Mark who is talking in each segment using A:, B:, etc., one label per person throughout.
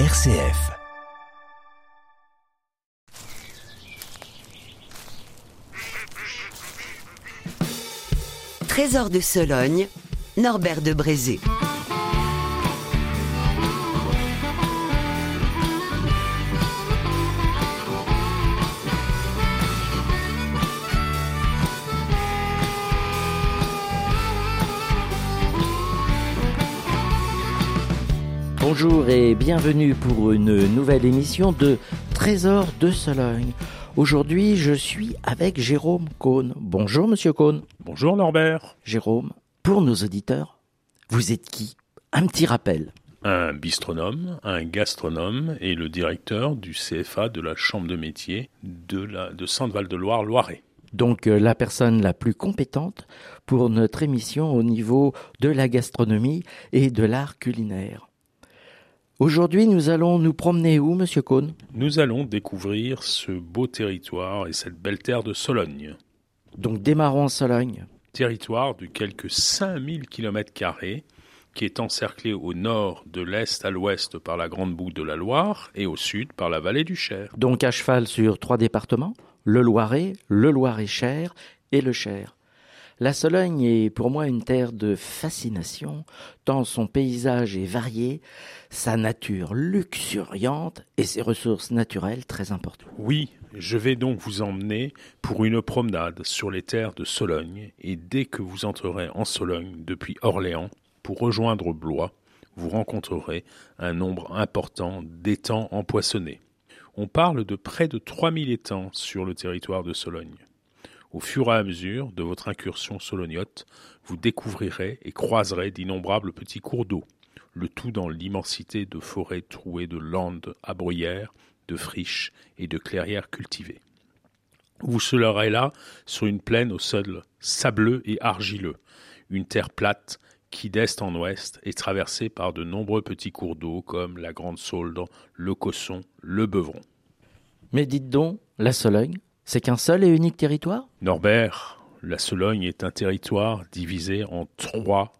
A: RCF.
B: Trésor de Sologne, Norbert de Brézé.
C: Bonjour et bienvenue pour une nouvelle émission de Trésor de Sologne. Aujourd'hui, je suis avec Jérôme Cohn. Bonjour, monsieur Cohn.
D: Bonjour Norbert.
C: Jérôme, pour nos auditeurs, vous êtes qui? Un petit rappel.
D: Un bistronome, un gastronome et le directeur du CFA de la Chambre de métier de, la, de Sainte-Val-de-Loire-Loiret.
C: Donc euh, la personne la plus compétente pour notre émission au niveau de la gastronomie et de l'art culinaire. Aujourd'hui, nous allons nous promener où, monsieur Cohn
D: Nous allons découvrir ce beau territoire et cette belle terre de Sologne.
C: Donc démarrons en Sologne.
D: Territoire de quelques 5000 km qui est encerclé au nord, de l'est à l'ouest par la Grande Boucle de la Loire et au sud par la vallée du Cher.
C: Donc à cheval sur trois départements, le Loiret, le Loiret-Cher et le Cher. La Sologne est pour moi une terre de fascination, tant son paysage est varié, sa nature luxuriante et ses ressources naturelles très importantes.
D: Oui, je vais donc vous emmener pour une promenade sur les terres de Sologne et dès que vous entrerez en Sologne depuis Orléans pour rejoindre Blois, vous rencontrerez un nombre important d'étangs empoissonnés. On parle de près de 3000 étangs sur le territoire de Sologne. Au fur et à mesure de votre incursion solognote, vous découvrirez et croiserez d'innombrables petits cours d'eau, le tout dans l'immensité de forêts trouées de landes à bruyères, de friches et de clairières cultivées. Vous serez là sur une plaine au sol sableux et argileux, une terre plate qui d'est en ouest est traversée par de nombreux petits cours d'eau comme la Grande Sauldre, le Cosson, le Beuvron.
C: Mais dites donc, la Sologne, c'est qu'un seul et unique territoire?
D: Norbert, la Sologne est un territoire divisé en trois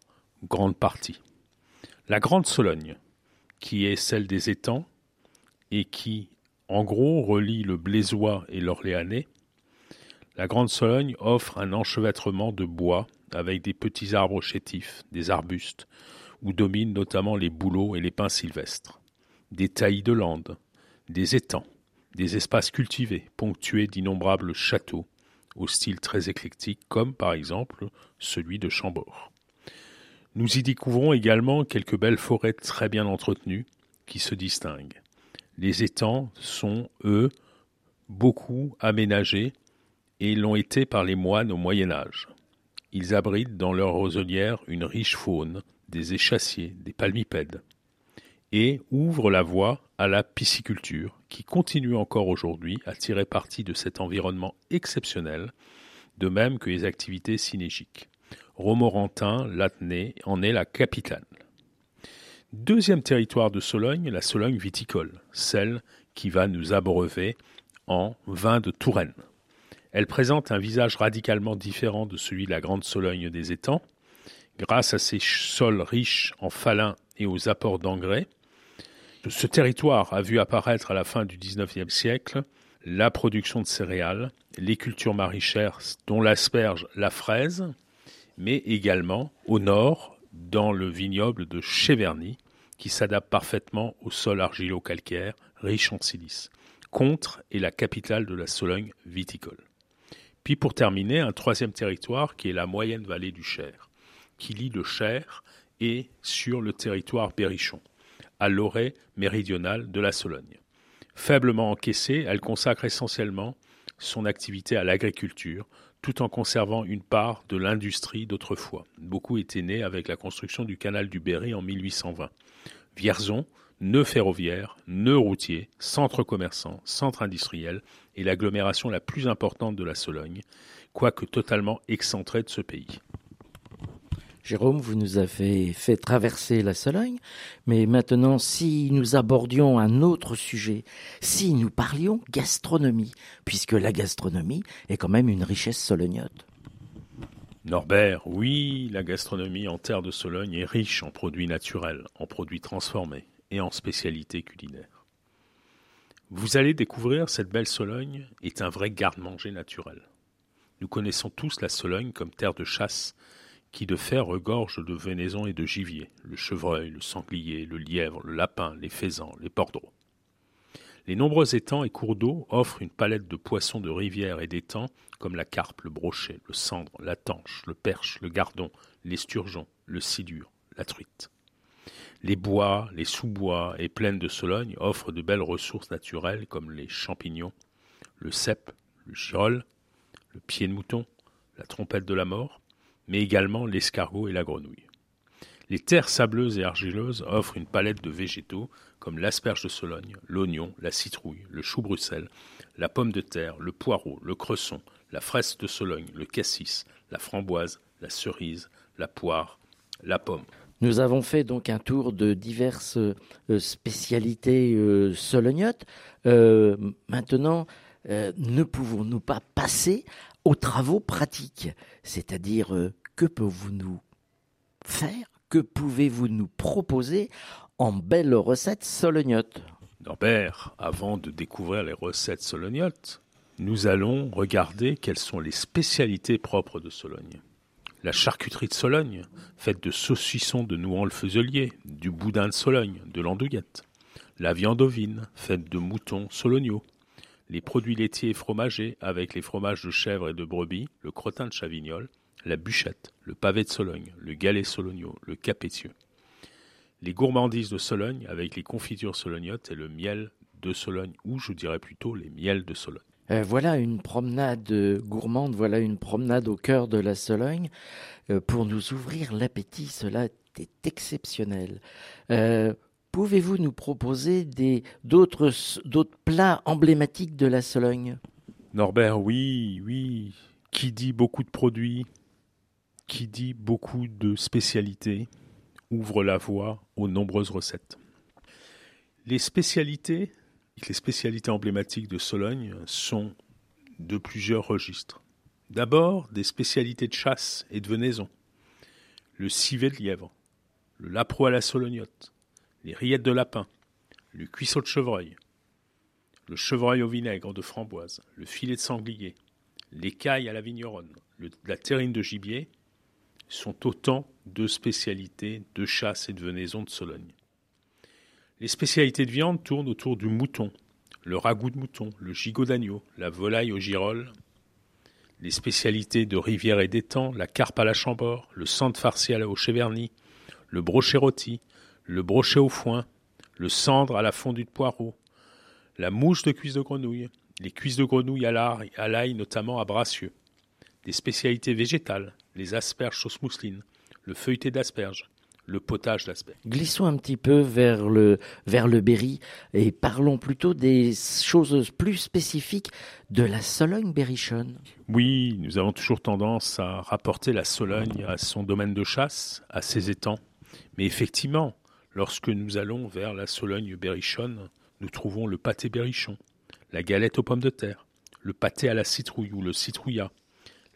D: grandes parties. La Grande Sologne, qui est celle des étangs et qui, en gros, relie le Blésois et l'Orléanais. La Grande Sologne offre un enchevêtrement de bois avec des petits arbres chétifs, des arbustes, où dominent notamment les bouleaux et les pins sylvestres, des taillis de landes, des étangs, des espaces cultivés, ponctués d'innombrables châteaux, au style très éclectique, comme par exemple celui de Chambord. Nous y découvrons également quelques belles forêts très bien entretenues qui se distinguent. Les étangs sont, eux, beaucoup aménagés et l'ont été par les moines au Moyen Âge. Ils abritent dans leur roselière une riche faune, des échassiers, des palmipèdes, et ouvrent la voie à la pisciculture, qui continue encore aujourd'hui à tirer parti de cet environnement exceptionnel, de même que les activités synégiques. Romorantin, Latney en est la capitale. Deuxième territoire de Sologne, la Sologne viticole, celle qui va nous abreuver en vin de Touraine. Elle présente un visage radicalement différent de celui de la Grande Sologne des étangs, grâce à ses sols riches en falins et aux apports d'engrais, ce territoire a vu apparaître à la fin du XIXe siècle la production de céréales, les cultures maraîchères dont l'asperge, la fraise, mais également au nord dans le vignoble de Cheverny qui s'adapte parfaitement au sol argilo-calcaire riche en silice. Contre est la capitale de la Sologne viticole. Puis pour terminer, un troisième territoire qui est la moyenne vallée du Cher, qui lie le Cher et sur le territoire berrichon à l'orée méridionale de la Sologne. Faiblement encaissée, elle consacre essentiellement son activité à l'agriculture, tout en conservant une part de l'industrie d'autrefois. Beaucoup était né avec la construction du canal du Berry en 1820. Vierzon, nœud ferroviaire, nœud routier, centre commerçant, centre industriel est l'agglomération la plus importante de la Sologne, quoique totalement excentrée de ce pays.
C: Jérôme, vous nous avez fait traverser la Sologne, mais maintenant, si nous abordions un autre sujet, si nous parlions gastronomie, puisque la gastronomie est quand même une richesse solognote.
D: Norbert, oui, la gastronomie en terre de Sologne est riche en produits naturels, en produits transformés, et en spécialités culinaires. Vous allez découvrir cette belle Sologne est un vrai garde-manger naturel. Nous connaissons tous la Sologne comme terre de chasse qui de fer regorge de venaison et de gibier, le chevreuil, le sanglier, le lièvre, le lapin, les faisans, les pordreaux. Les nombreux étangs et cours d'eau offrent une palette de poissons de rivière et d'étangs comme la carpe, le brochet, le cendre, la tanche, le perche, le gardon, l'esturgeon, le sidure, la truite. Les bois, les sous-bois et plaines de Sologne offrent de belles ressources naturelles comme les champignons, le cèpe, le girole, le pied de mouton, la trompette de la mort, mais également l'escargot et la grenouille. Les terres sableuses et argileuses offrent une palette de végétaux comme l'asperge de Sologne, l'oignon, la citrouille, le chou Bruxelles, la pomme de terre, le poireau, le cresson, la fraise de Sologne, le cassis, la framboise, la cerise, la poire, la pomme.
C: Nous avons fait donc un tour de diverses euh, spécialités euh, solognotes. Euh, maintenant, ne pouvons-nous pas passer aux travaux pratiques? C'est-à-dire, que pouvez-vous nous faire? Que pouvez-vous nous proposer en belles recettes solognotes
D: Norbert, avant de découvrir les recettes solognotes, nous allons regarder quelles sont les spécialités propres de Sologne. La charcuterie de Sologne, faite de saucissons de Nouan-le-Fuselier, du boudin de Sologne, de l'andouillette, la viande ovine, faite de moutons solognos, les produits laitiers et avec les fromages de chèvre et de brebis, le crottin de Chavignol, la bûchette, le pavé de Sologne, le galet sologno, le capétieux. Les gourmandises de Sologne avec les confitures solognotes et le miel de Sologne, ou je dirais plutôt les miels de Sologne.
C: Euh, voilà une promenade gourmande, voilà une promenade au cœur de la Sologne. Euh, pour nous ouvrir l'appétit, cela est exceptionnel. Euh, pouvez-vous nous proposer d'autres, plats emblématiques de la Sologne?
D: Norbert, oui, oui. Qui dit beaucoup de produits, qui dit beaucoup de spécialités, ouvre la voie aux nombreuses recettes. Les spécialités, les spécialités emblématiques de Sologne sont de plusieurs registres. D'abord, des spécialités de chasse et de venaison. Le civet de lièvre, le lapro à la solognotte, les rillettes de lapin, le cuisseau de chevreuil, le chevreuil au vinaigre de framboise, le filet de sanglier, l'écaille à la vigneronne, la terrine de gibier sont autant de spécialités de chasse et de venaison de Sologne. Les spécialités de viande tournent autour du mouton, le ragoût de mouton, le gigot d'agneau, la volaille au girolles, les spécialités de rivière et d'étang, la carpe à la chambord, le centre farci au cheverny, le brochet rôti, le brochet au foin, le cendre à la fondue de poireau, la mouche de cuisse de grenouille, les cuisses de grenouille à l'ail, notamment à Bracieux, des spécialités végétales, les asperges sauce mousseline, le feuilleté d'asperges, le potage d'asperges.
C: Glissons un petit peu vers le, vers le Berry et parlons plutôt des choses plus spécifiques de la Sologne berrichonne.
D: Oui, nous avons toujours tendance à rapporter la Sologne à son domaine de chasse, à ses étangs. Mais effectivement, lorsque nous allons vers la Sologne berrichonne, nous trouvons le pâté berrichon, la galette aux pommes de terre, le pâté à la citrouille ou le citrouillat,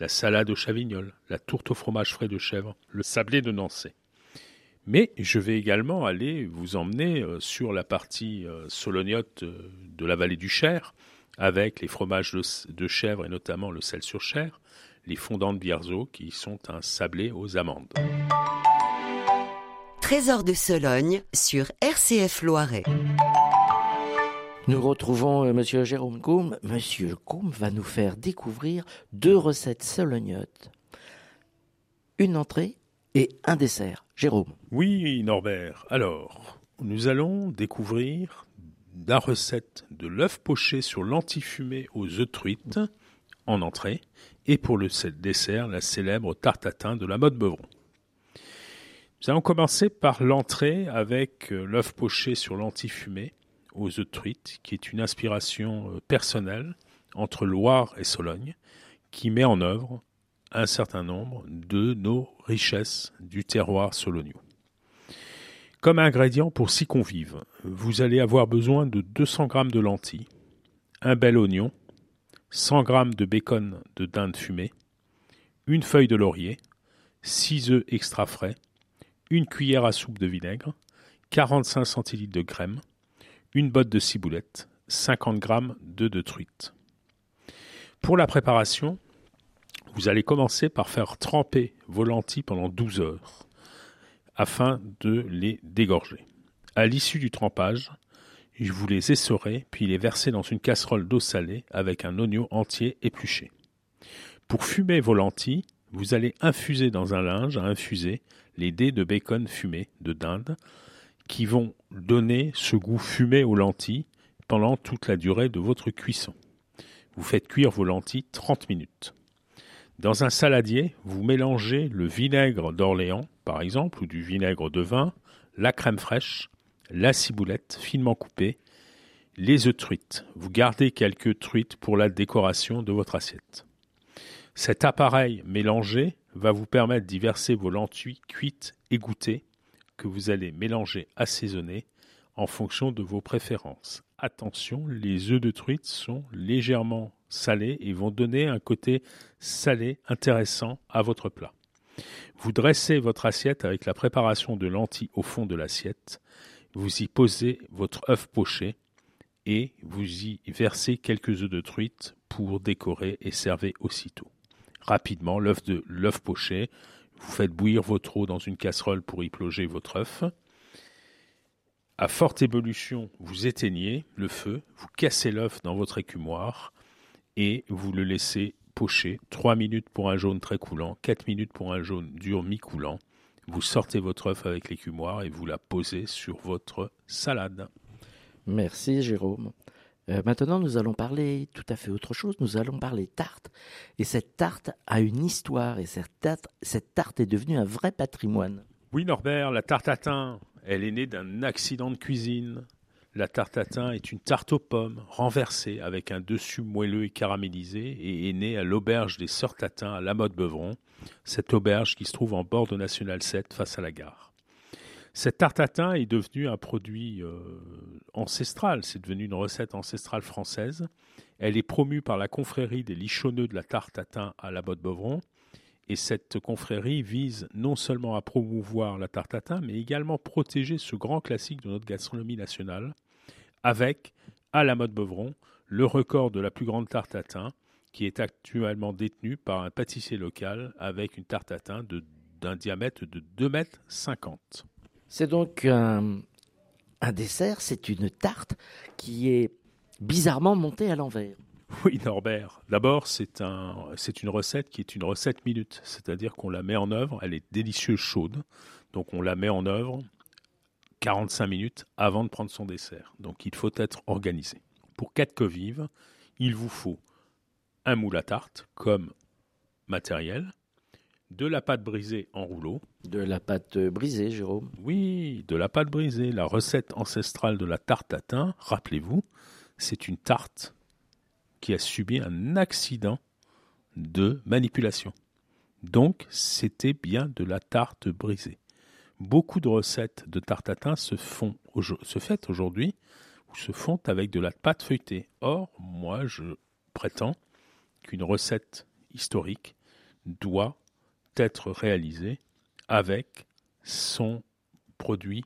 D: la salade au chavignol, la tourte au fromage frais de chèvre, le sablé de Nancy. Mais je vais également aller vous emmener euh, sur la partie euh, solognote euh, de la vallée du Cher, avec les fromages de, chèvre et notamment le sel sur chair, les fondants de Bierzo qui sont un sablé aux amandes.
B: Trésor de Sologne sur RCF Loiret.
C: Nous retrouvons Monsieur Jérôme Combe. Monsieur Combe va nous faire découvrir deux recettes solognotes. Une entrée et un dessert. Jérôme.
D: Oui, Norbert. Alors, nous allons découvrir la recette de l'œuf poché sur lentilles fumées aux œufs truites en entrée et pour le dessert, la célèbre tartatin de la mode Beuvron. Nous allons commencer par l'entrée avec euh, l'œuf poché sur lentilles fumées aux œufs truites, qui est une inspiration euh, personnelle entre Loire et Sologne, qui met en œuvre un certain nombre de nos richesses du terroir solonio. Comme ingrédient pour six convives, vous allez avoir besoin de 200 g de lentilles, un bel oignon, 100 g de bacon de dinde fumée, une feuille de laurier, 6 œufs extra frais, une cuillère à soupe de vinaigre, 45 centilitres de crème, une botte de ciboulette, 50 g d'œufs de truite. Pour la préparation, vous allez commencer par faire tremper vos lentilles pendant 12 heures afin de les dégorger. À l'issue du trempage, vous les essorez puis les versez dans une casserole d'eau salée avec un oignon entier épluché. Pour fumer vos lentilles, vous allez infuser dans un linge à infuser les dés de bacon fumé de dinde qui vont donner ce goût fumé aux lentilles pendant toute la durée de votre cuisson. Vous faites cuire vos lentilles 30 minutes. Dans un saladier, vous mélangez le vinaigre d'Orléans, par exemple, ou du vinaigre de vin, la crème fraîche, la ciboulette finement coupée, les œufs truites. Vous gardez quelques truites pour la décoration de votre assiette. Cet appareil mélangé va vous permettre d'y verser vos lentilles cuites et goûtées que vous allez mélanger assaisonner en fonction de vos préférences. Attention, les œufs de truite sont légèrement salés et vont donner un côté salé intéressant à votre plat. Vous dressez votre assiette avec la préparation de lentilles au fond de l'assiette. Vous y posez votre œuf poché et vous y versez quelques œufs de truite pour décorer et servez aussitôt rapidement l'œuf de l'œuf poché. Vous faites bouillir votre eau dans une casserole pour y plonger votre œuf. À forte ébullition, vous éteignez le feu, vous cassez l'œuf dans votre écumoire et vous le laissez pocher 3 minutes pour un jaune très coulant, 4 minutes pour un jaune dur mi-coulant. Vous sortez votre œuf avec l'écumoire et vous la posez sur votre salade.
C: Merci Jérôme. Euh, maintenant, nous allons parler tout à fait autre chose. Nous allons parler tarte. Et cette tarte a une histoire. Et cette tarte, cette tarte est devenue un vrai patrimoine.
D: Oui, Norbert, la tarte thym, elle est née d'un accident de cuisine. La tarte thym est une tarte aux pommes renversée avec un dessus moelleux et caramélisé et est née à l'auberge des Sœurs Tatin à La Motte Beuvron, cette auberge qui se trouve en bord de National 7 face à la gare. Cette tarte à thym est devenue un produit euh, ancestral, c'est devenu une recette ancestrale française. Elle est promue par la confrérie des lichonneux de la tarte à la botte Beuvron. Et cette confrérie vise non seulement à promouvoir la tarte à thym, mais également protéger ce grand classique de notre gastronomie nationale, avec, à la mode Beuvron, le record de la plus grande tarte à thym, qui est actuellement détenu par un pâtissier local avec une tarte à d'un diamètre de 2,50 mètres.
C: C'est donc un, dessert, c'est une tarte qui est bizarrement montée à l'envers.
D: Oui, Norbert. D'abord, c'est c'est une recette qui est une recette minute, c'est-à-dire qu'on la met en œuvre, elle est délicieuse chaude, donc on la met en œuvre 45 minutes avant de prendre son dessert. Donc il faut être organisé. Pour quatre convives, il vous faut un moule à tarte comme matériel, de la pâte brisée en rouleau.
C: De la pâte brisée, Jérôme
D: Oui, de la pâte brisée. La recette ancestrale de la tarte à thym, rappelez-vous, c'est une tarte qui a subi un accident de manipulation. Donc, c'était bien de la tarte brisée. Beaucoup de recettes de tarte à thym se, font, se font aujourd'hui ou se font avec de la pâte feuilletée. Or, moi, je prétends qu'une recette historique doit être réalisé avec son produit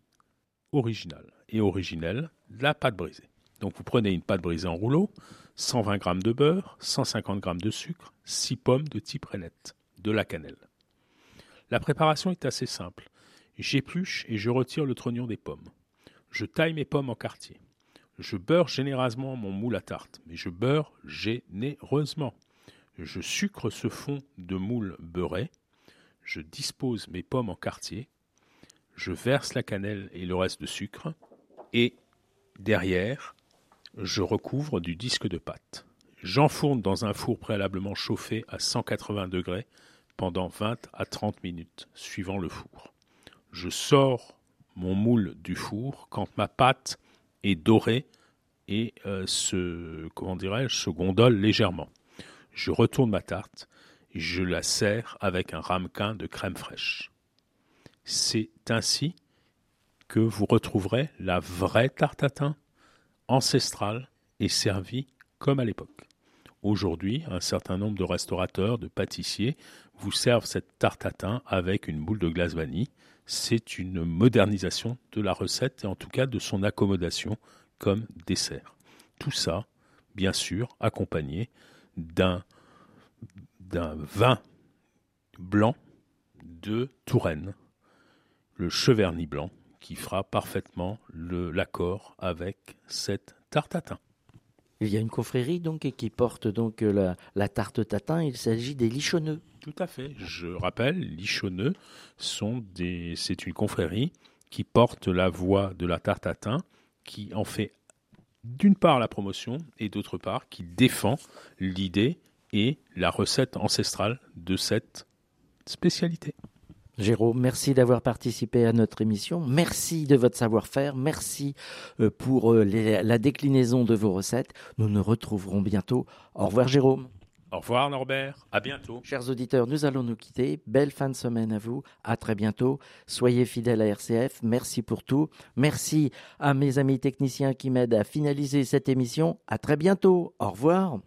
D: original et originel, la pâte brisée. Donc vous prenez une pâte brisée en rouleau, 120 g de beurre, 150 g de sucre, 6 pommes de type rainette, de la cannelle. La préparation est assez simple. J'épluche et je retire le trognon des pommes. Je taille mes pommes en quartiers. Je beurre généreusement mon moule à tarte, mais je beurre généreusement. Je sucre ce fond de moule beurré je dispose mes pommes en quartier, je verse la cannelle et le reste de sucre, et derrière, je recouvre du disque de pâte. J'enfourne dans un four préalablement chauffé à 180 degrés pendant 20 à 30 minutes, suivant le four. Je sors mon moule du four quand ma pâte est dorée et euh, se, comment dirais-je, se gondole légèrement. Je retourne ma tarte je la sers avec un ramequin de crème fraîche. C'est ainsi que vous retrouverez la vraie tarte à thym, ancestrale et servie comme à l'époque. Aujourd'hui, un certain nombre de restaurateurs, de pâtissiers vous servent cette tarte à avec une boule de glace vanille. c'est une modernisation de la recette et en tout cas de son accommodation comme dessert. Tout ça, bien sûr, accompagné d'un d'un vin blanc de Touraine, le Cheverny blanc, qui fera parfaitement l'accord avec cette tarte tatin.
C: Il y a une confrérie donc qui porte donc la, la tarte tatin. Il s'agit des Lichonneux.
D: Tout à fait. Je rappelle, Lichonneux sont des, c'est une confrérie qui porte la voix de la tarte tatin, qui en fait d'une part la promotion et d'autre part qui défend l'idée et la recette ancestrale de cette spécialité.
C: Jérôme, merci d'avoir participé à notre émission. Merci de votre savoir-faire. Merci euh, pour euh, la déclinaison de vos recettes. Nous nous retrouverons bientôt. Au revoir Jérôme.
D: Au revoir Norbert. À bientôt.
C: Chers auditeurs, nous allons nous quitter. Belle fin de semaine à vous. À très bientôt. Soyez fidèles à RCF. Merci pour tout. Merci à mes amis techniciens qui m'aident à finaliser cette émission. À très bientôt. Au revoir.